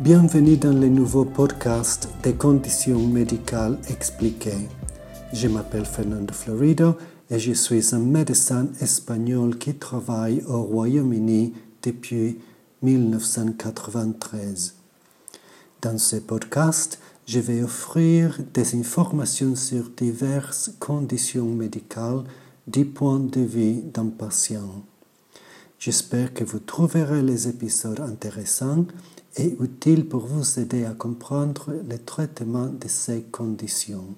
Bienvenue dans le nouveau podcast des conditions médicales expliquées. Je m'appelle Fernando Florido et je suis un médecin espagnol qui travaille au Royaume-Uni depuis 1993. Dans ce podcast, je vais offrir des informations sur diverses conditions médicales du point de vue d'un patient. J'espère que vous trouverez les épisodes intéressants et utiles pour vous aider à comprendre le traitement de ces conditions.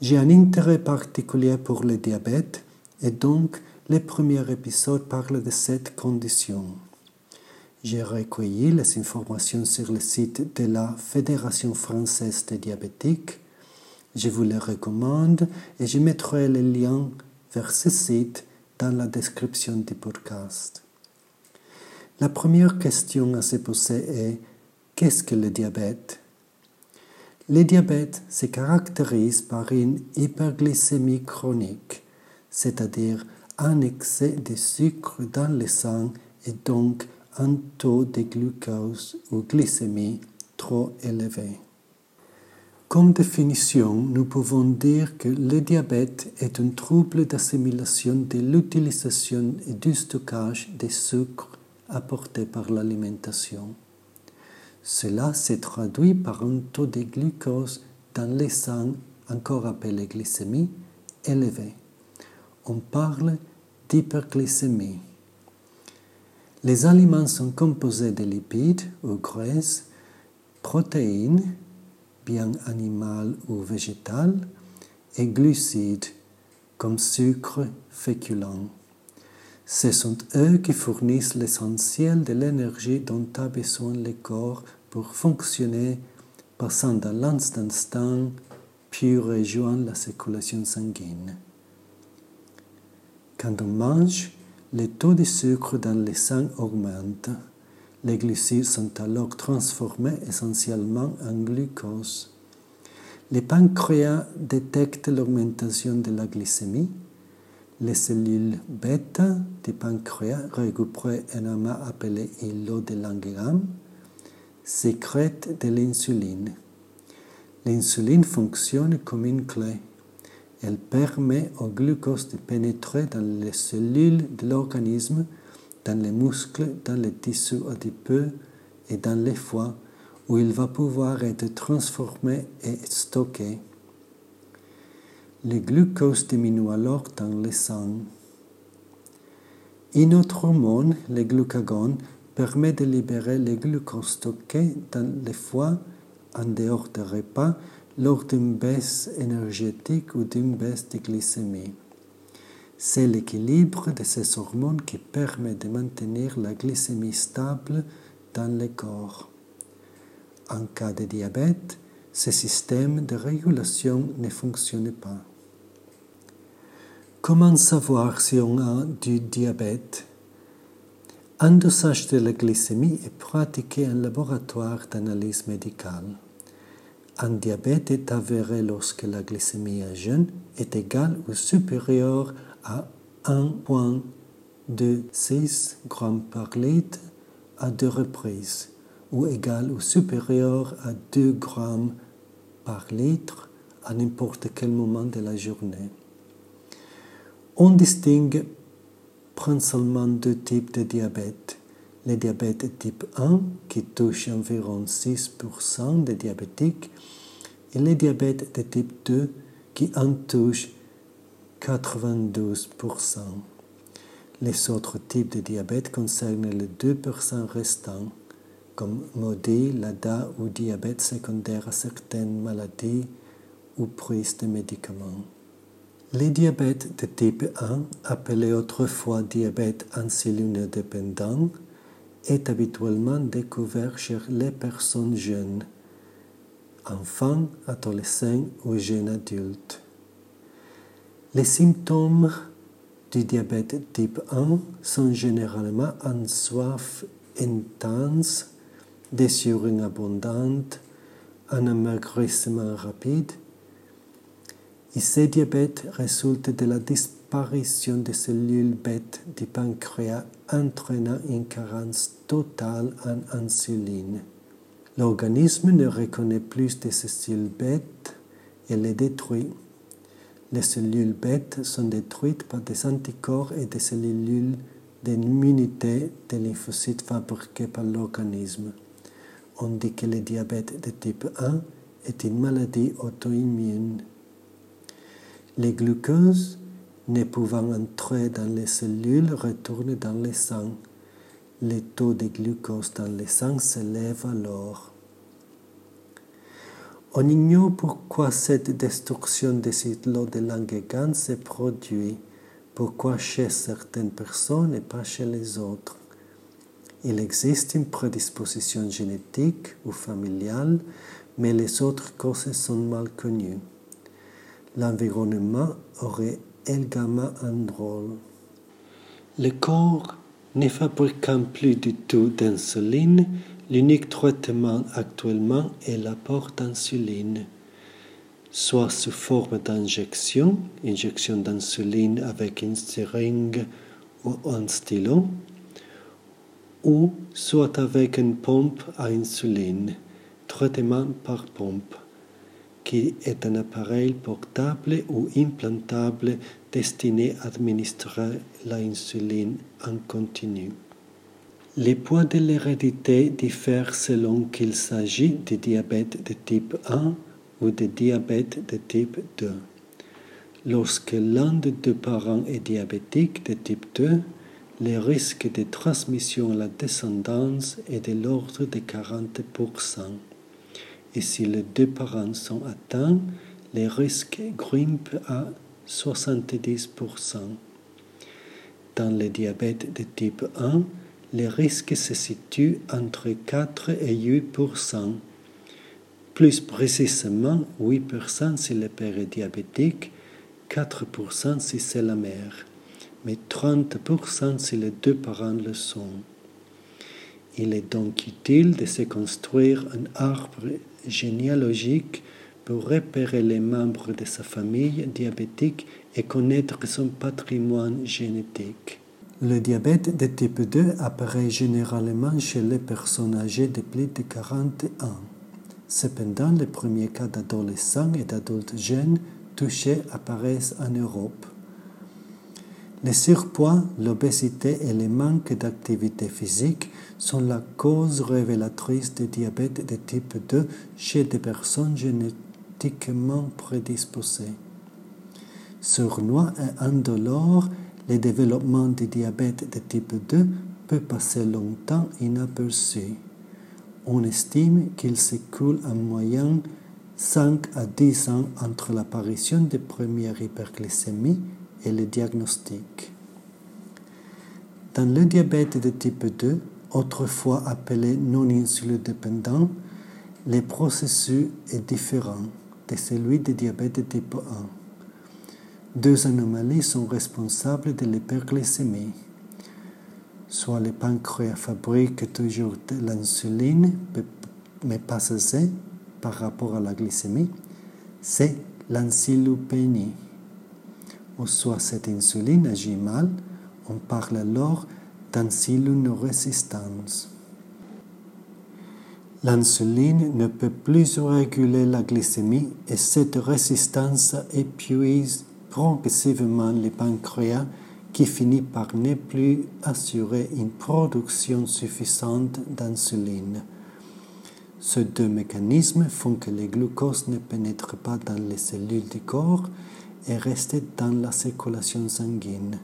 J'ai un intérêt particulier pour le diabète et donc le premier épisode parle de cette condition. J'ai recueilli les informations sur le site de la Fédération française des diabétiques. Je vous les recommande et je mettrai le lien vers ce site dans la description du podcast. La première question à se poser est qu'est-ce que le diabète? Le diabète se caractérise par une hyperglycémie chronique, c'est-à-dire un excès de sucre dans le sang et donc un taux de glucose ou glycémie trop élevé. Comme définition, nous pouvons dire que le diabète est un trouble d'assimilation de l'utilisation et du stockage des sucres apportés par l'alimentation. Cela se traduit par un taux de glucose dans le sang, encore appelé glycémie, élevé. On parle d'hyperglycémie. Les aliments sont composés de lipides ou graisses, protéines, bien animal ou végétal, et glucides, comme sucre, féculent. Ce sont eux qui fournissent l'essentiel de l'énergie dont a besoin le corps pour fonctionner, passant dans l'instant puis rejoignant la circulation sanguine. Quand on mange, le taux de sucre dans le sang augmente. Les glucides sont alors transformés essentiellement en glucose. Le pancréas détecte l'augmentation de la glycémie. Les cellules bêta du pancréas, regroupées en amas appelé îlot de Langerhans, sécrètent de l'insuline. L'insuline fonctionne comme une clé. Elle permet au glucose de pénétrer dans les cellules de l'organisme dans les muscles, dans les tissus adipeux et dans les foies, où il va pouvoir être transformé et stocké. Le glucose diminue alors dans le sang. Une autre hormone, le glucagon, permet de libérer le glucose stocké dans les foies en dehors des repas lors d'une baisse énergétique ou d'une baisse de glycémie. C'est l'équilibre de ces hormones qui permet de maintenir la glycémie stable dans le corps. En cas de diabète, ce système de régulation ne fonctionne pas. Comment savoir si on a du diabète? Un dosage de la glycémie est pratiqué en laboratoire d'analyse médicale. Un diabète est avéré lorsque la glycémie à jeune est égale ou supérieure à 1,26 g par litre à deux reprises, ou égal ou supérieur à 2 g par litre à n'importe quel moment de la journée. On distingue principalement deux types de diabète. Le diabète type 1, qui touche environ 6% des diabétiques, et le diabète de type 2, qui en touche 92%. Les autres types de diabète concernent les 2% restants, comme MODI, LADA ou diabète secondaire à certaines maladies ou prise de médicaments. Les diabètes de type 1, appelé autrefois diabète insulinodépendant, est habituellement découvert chez les personnes jeunes, enfants, adolescents ou jeunes adultes. Les symptômes du diabète type 1 sont généralement une soif intense, des urines abondantes, un amaigrissement rapide. Et ces diabètes résultent de la disparition des cellules bêtes du pancréas entraînant une carence totale en insuline. L'organisme ne reconnaît plus ces cellules bêtes et les détruit. Les cellules bêtes sont détruites par des anticorps et des cellules d'immunité des lymphocytes fabriqués par l'organisme. On dit que le diabète de type 1 est une maladie auto-immune. Les glucoses, ne pouvant entrer dans les cellules, retournent dans le sang. Le taux de glucose dans le sang s'élève alors. On ignore pourquoi cette destruction des îlots de Langerhans se produit, pourquoi chez certaines personnes et pas chez les autres. Il existe une prédisposition génétique ou familiale, mais les autres causes sont mal connues. L'environnement aurait également un rôle. Le corps ne fabriquant plus du tout d'insuline, l'unique traitement actuellement est l'apport d'insuline, soit sous forme d'injection, injection d'insuline avec une seringue ou un stylo, ou soit avec une pompe à insuline, traitement par pompe, qui est un appareil portable ou implantable destiné à administrer l'insuline en continu. Les points de l'hérédité diffèrent selon qu'il s'agit de diabète de type 1 ou de diabète de type 2. Lorsque l'un des deux parents est diabétique de type 2, le risque de transmission à la descendance est de l'ordre de 40%. Et si les deux parents sont atteints, le risque grimpe à 70%. Dans le diabète de type 1, le risque se situe entre 4 et 8%. Plus précisément, 8% si le père est diabétique, 4% si c'est la mère mais 30% si les deux parents le sont. Il est donc utile de se construire un arbre généalogique pour repérer les membres de sa famille diabétique et connaître son patrimoine génétique. Le diabète de type 2 apparaît généralement chez les personnes âgées de plus de 40 ans. Cependant, les premiers cas d'adolescents et d'adultes jeunes touchés apparaissent en Europe. Le surpoids, l'obésité et le manque d'activité physique sont la cause révélatrice de diabète de type 2 chez des personnes génétiquement prédisposées. Et le développement du diabète de type 2 peut passer longtemps inaperçu. On estime qu'il s'écoule en moyenne 5 à 10 ans entre l'apparition des premières hyperglycémies et le diagnostic. Dans le diabète de type 2, autrefois appelé non insulino-dépendant, le processus est différent de celui du diabète de type 1. Deux anomalies sont responsables de l'hyperglycémie. Soit le pancréas fabrique toujours de l'insuline, mais pas assez par rapport à la glycémie, c'est l'insulopénie ou soit cette insuline agit mal, on parle alors d'insulinorésistance. L'insuline ne peut plus réguler la glycémie et cette résistance épuise progressivement le pancréas qui finit par ne plus assurer une production suffisante d'insuline. Ces deux mécanismes font que le glucose ne pénètre pas dans les cellules du corps et rester dans la circulation sanguine.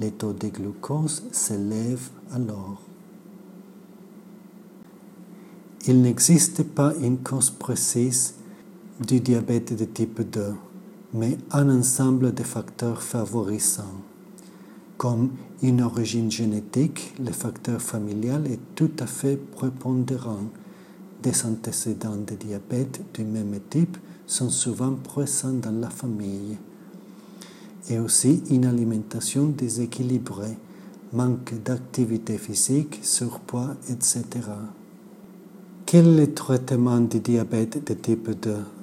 Les taux de glucose s'élèvent alors. Il n'existe pas une cause précise du diabète de type 2, mais un ensemble de facteurs favorisants. Comme une origine génétique, le facteur familial est tout à fait prépondérant. Des antécédents de diabète du même type sont souvent présents dans la famille. Et aussi une alimentation déséquilibrée, manque d'activité physique, surpoids, etc. Quel est le traitement du diabète de type 2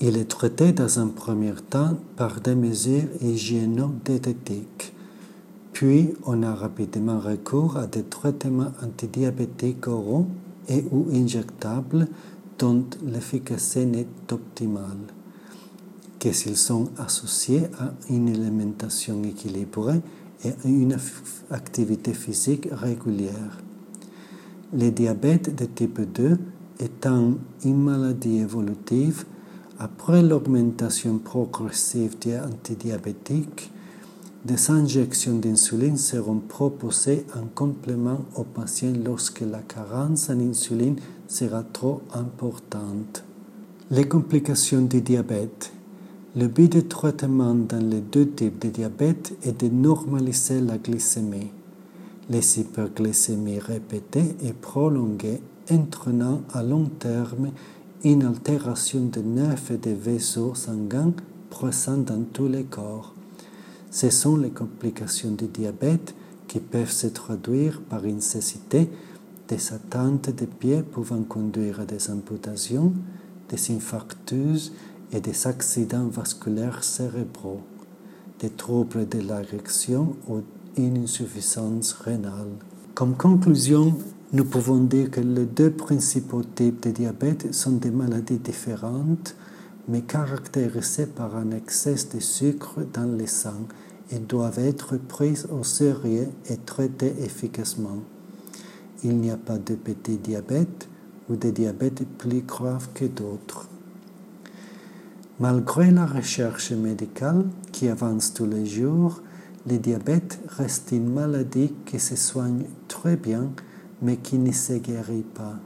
Il est traité dans un premier temps par des mesures hygiéno-diététiques. Puis, on a rapidement recours à des traitements antidiabétiques oraux et ou injectables dont l'efficacité n'est optimale que s'ils sont associés à une alimentation équilibrée et une activité physique régulière? Le diabète de type 2 étant une maladie évolutive, après l'augmentation progressive des antidiabétiques, des injections d'insuline seront proposées en complément aux patients lorsque la carence en insuline sera trop importante. Les complications du diabète. Le but du traitement dans les deux types de diabète est de normaliser la glycémie. Les hyperglycémies répétées et prolongées entraînant à long terme une altération de nerfs et des vaisseaux sanguins présents dans tous les corps. Ce sont les complications du diabète qui peuvent se traduire par une cécité, des atteintes des pieds pouvant conduire à des amputations, des infarctus et des accidents vasculaires cérébraux, des troubles de l'érection ou une insuffisance rénale. Comme conclusion, nous pouvons dire que les deux principaux types de diabète sont des maladies différentes, mais caractérisées par un excès de sucre dans le sang et doivent être prises au sérieux et traitées efficacement. Il n'y a pas de petit diabète ou de diabète plus grave que d'autres. Malgré la recherche médicale qui avance tous les jours, le diabète reste une maladie qui se soigne très bien mais qui ne se guérit pas.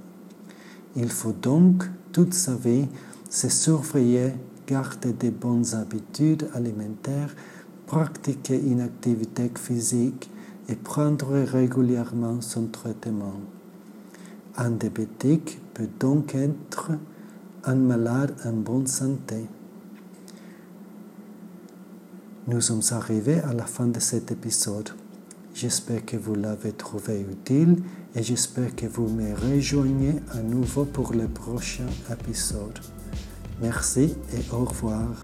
Il faut donc toute sa vie se surveiller, garder de bonnes habitudes alimentaires, pratiquer une activité physique et prendre régulièrement son traitement. Un diabétique peut donc être un malade en bonne santé. Nous sommes arrivés à la fin de cet épisode. J'espère que vous l'avez trouvé utile et j'espère que vous me rejoignez à nouveau pour le prochain épisode. Merci et au revoir.